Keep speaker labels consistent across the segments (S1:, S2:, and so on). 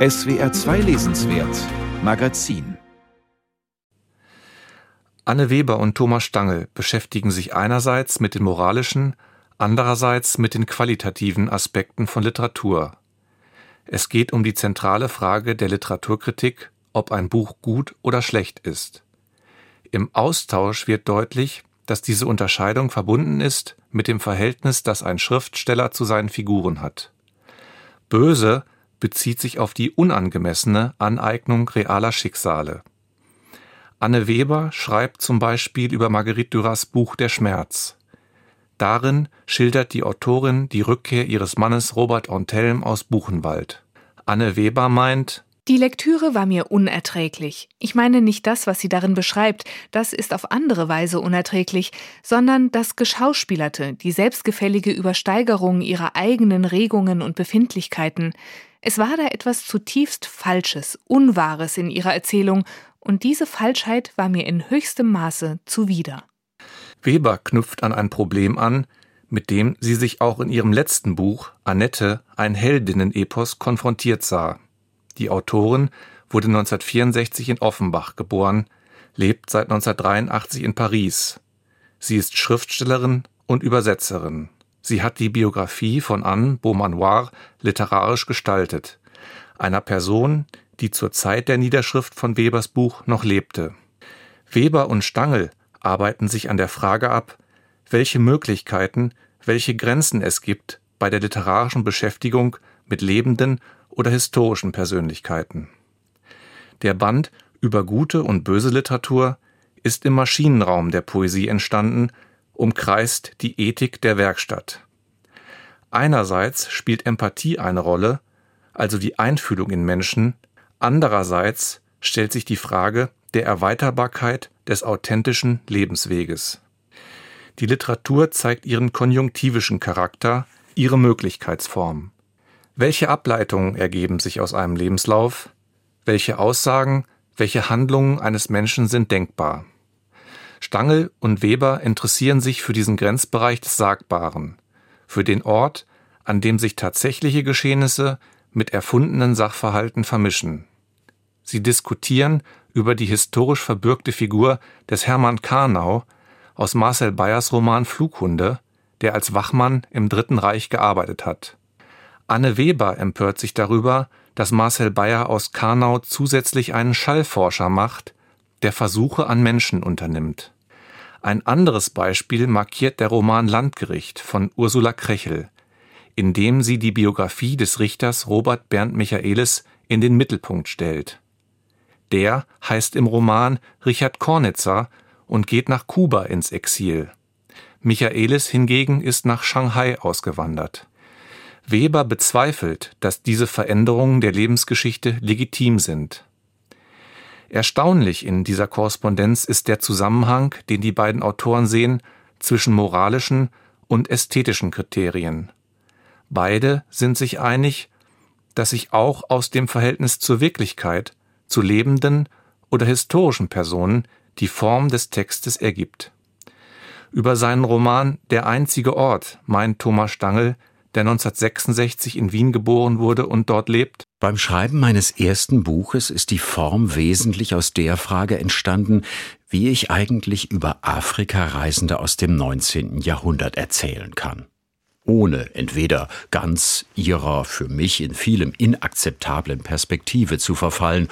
S1: SWR 2 Lesenswert Magazin
S2: Anne Weber und Thomas Stangl beschäftigen sich einerseits mit den moralischen, andererseits mit den qualitativen Aspekten von Literatur. Es geht um die zentrale Frage der Literaturkritik, ob ein Buch gut oder schlecht ist. Im Austausch wird deutlich, dass diese Unterscheidung verbunden ist mit dem Verhältnis, das ein Schriftsteller zu seinen Figuren hat. Böse bezieht sich auf die unangemessene Aneignung realer Schicksale. Anne Weber schreibt zum Beispiel über Marguerite Duras Buch Der Schmerz. Darin schildert die Autorin die Rückkehr ihres Mannes Robert Ontelm aus Buchenwald. Anne Weber meint,
S3: die Lektüre war mir unerträglich. Ich meine nicht das, was sie darin beschreibt, das ist auf andere Weise unerträglich, sondern das Geschauspielerte, die selbstgefällige Übersteigerung ihrer eigenen Regungen und Befindlichkeiten. Es war da etwas zutiefst Falsches, Unwahres in ihrer Erzählung, und diese Falschheit war mir in höchstem Maße zuwider.
S2: Weber knüpft an ein Problem an, mit dem sie sich auch in ihrem letzten Buch Annette, ein Heldinnen-Epos, konfrontiert sah. Die Autorin wurde 1964 in Offenbach geboren, lebt seit 1983 in Paris. Sie ist Schriftstellerin und Übersetzerin. Sie hat die Biografie von Anne Beaumanoir literarisch gestaltet, einer Person, die zur Zeit der Niederschrift von Webers Buch noch lebte. Weber und Stangl arbeiten sich an der Frage ab, welche Möglichkeiten, welche Grenzen es gibt bei der literarischen Beschäftigung mit lebenden oder historischen Persönlichkeiten. Der Band über gute und böse Literatur ist im Maschinenraum der Poesie entstanden, umkreist die Ethik der Werkstatt. Einerseits spielt Empathie eine Rolle, also die Einfühlung in Menschen, andererseits stellt sich die Frage der Erweiterbarkeit des authentischen Lebensweges. Die Literatur zeigt ihren konjunktivischen Charakter, ihre Möglichkeitsform. Welche Ableitungen ergeben sich aus einem Lebenslauf? Welche Aussagen, welche Handlungen eines Menschen sind denkbar? Stangl und Weber interessieren sich für diesen Grenzbereich des Sagbaren, für den Ort, an dem sich tatsächliche Geschehnisse mit erfundenen Sachverhalten vermischen. Sie diskutieren über die historisch verbürgte Figur des Hermann Karnau aus Marcel Bayers Roman Flughunde, der als Wachmann im Dritten Reich gearbeitet hat. Anne Weber empört sich darüber, dass Marcel Bayer aus Karnau zusätzlich einen Schallforscher macht, der Versuche an Menschen unternimmt. Ein anderes Beispiel markiert der Roman Landgericht von Ursula Krechel, in dem sie die Biografie des Richters Robert Bernd Michaelis in den Mittelpunkt stellt. Der heißt im Roman Richard Kornitzer und geht nach Kuba ins Exil. Michaelis hingegen ist nach Shanghai ausgewandert. Weber bezweifelt, dass diese Veränderungen der Lebensgeschichte legitim sind. Erstaunlich in dieser Korrespondenz ist der Zusammenhang, den die beiden Autoren sehen, zwischen moralischen und ästhetischen Kriterien. Beide sind sich einig, dass sich auch aus dem Verhältnis zur Wirklichkeit, zu lebenden oder historischen Personen die Form des Textes ergibt. Über seinen Roman Der einzige Ort meint Thomas Stangl, der 1966 in Wien geboren wurde und dort lebt?
S4: Beim Schreiben meines ersten Buches ist die Form wesentlich aus der Frage entstanden, wie ich eigentlich über Afrika-Reisende aus dem 19. Jahrhundert erzählen kann. Ohne entweder ganz ihrer für mich in vielem inakzeptablen Perspektive zu verfallen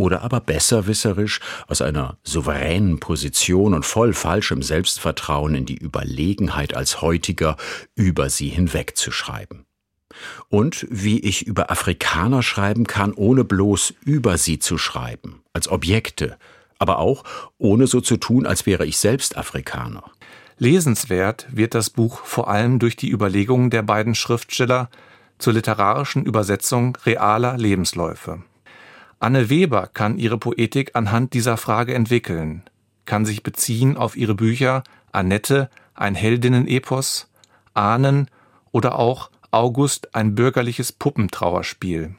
S4: oder aber besserwisserisch aus einer souveränen Position und voll falschem Selbstvertrauen in die Überlegenheit als heutiger über sie hinwegzuschreiben. Und wie ich über Afrikaner schreiben kann, ohne bloß über sie zu schreiben, als Objekte, aber auch ohne so zu tun, als wäre ich selbst Afrikaner.
S2: Lesenswert wird das Buch vor allem durch die Überlegungen der beiden Schriftsteller zur literarischen Übersetzung realer Lebensläufe. Anne Weber kann ihre Poetik anhand dieser Frage entwickeln, kann sich beziehen auf ihre Bücher Annette, ein Heldinnen-Epos, Ahnen oder auch August, ein bürgerliches Puppentrauerspiel.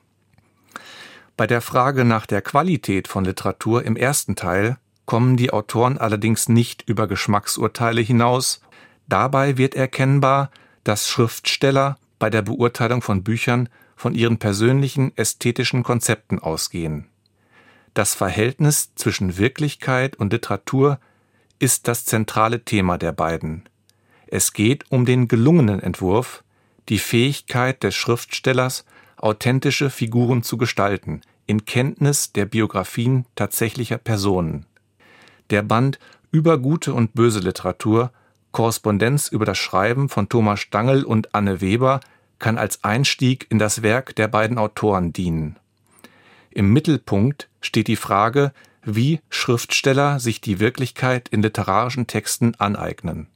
S2: Bei der Frage nach der Qualität von Literatur im ersten Teil kommen die Autoren allerdings nicht über Geschmacksurteile hinaus. Dabei wird erkennbar, dass Schriftsteller bei der Beurteilung von Büchern von ihren persönlichen ästhetischen Konzepten ausgehen. Das Verhältnis zwischen Wirklichkeit und Literatur ist das zentrale Thema der beiden. Es geht um den gelungenen Entwurf, die Fähigkeit des Schriftstellers, authentische Figuren zu gestalten, in Kenntnis der Biografien tatsächlicher Personen. Der Band Über gute und böse Literatur Korrespondenz über das Schreiben von Thomas Stangl und Anne Weber kann als Einstieg in das Werk der beiden Autoren dienen. Im Mittelpunkt steht die Frage, wie Schriftsteller sich die Wirklichkeit in literarischen Texten aneignen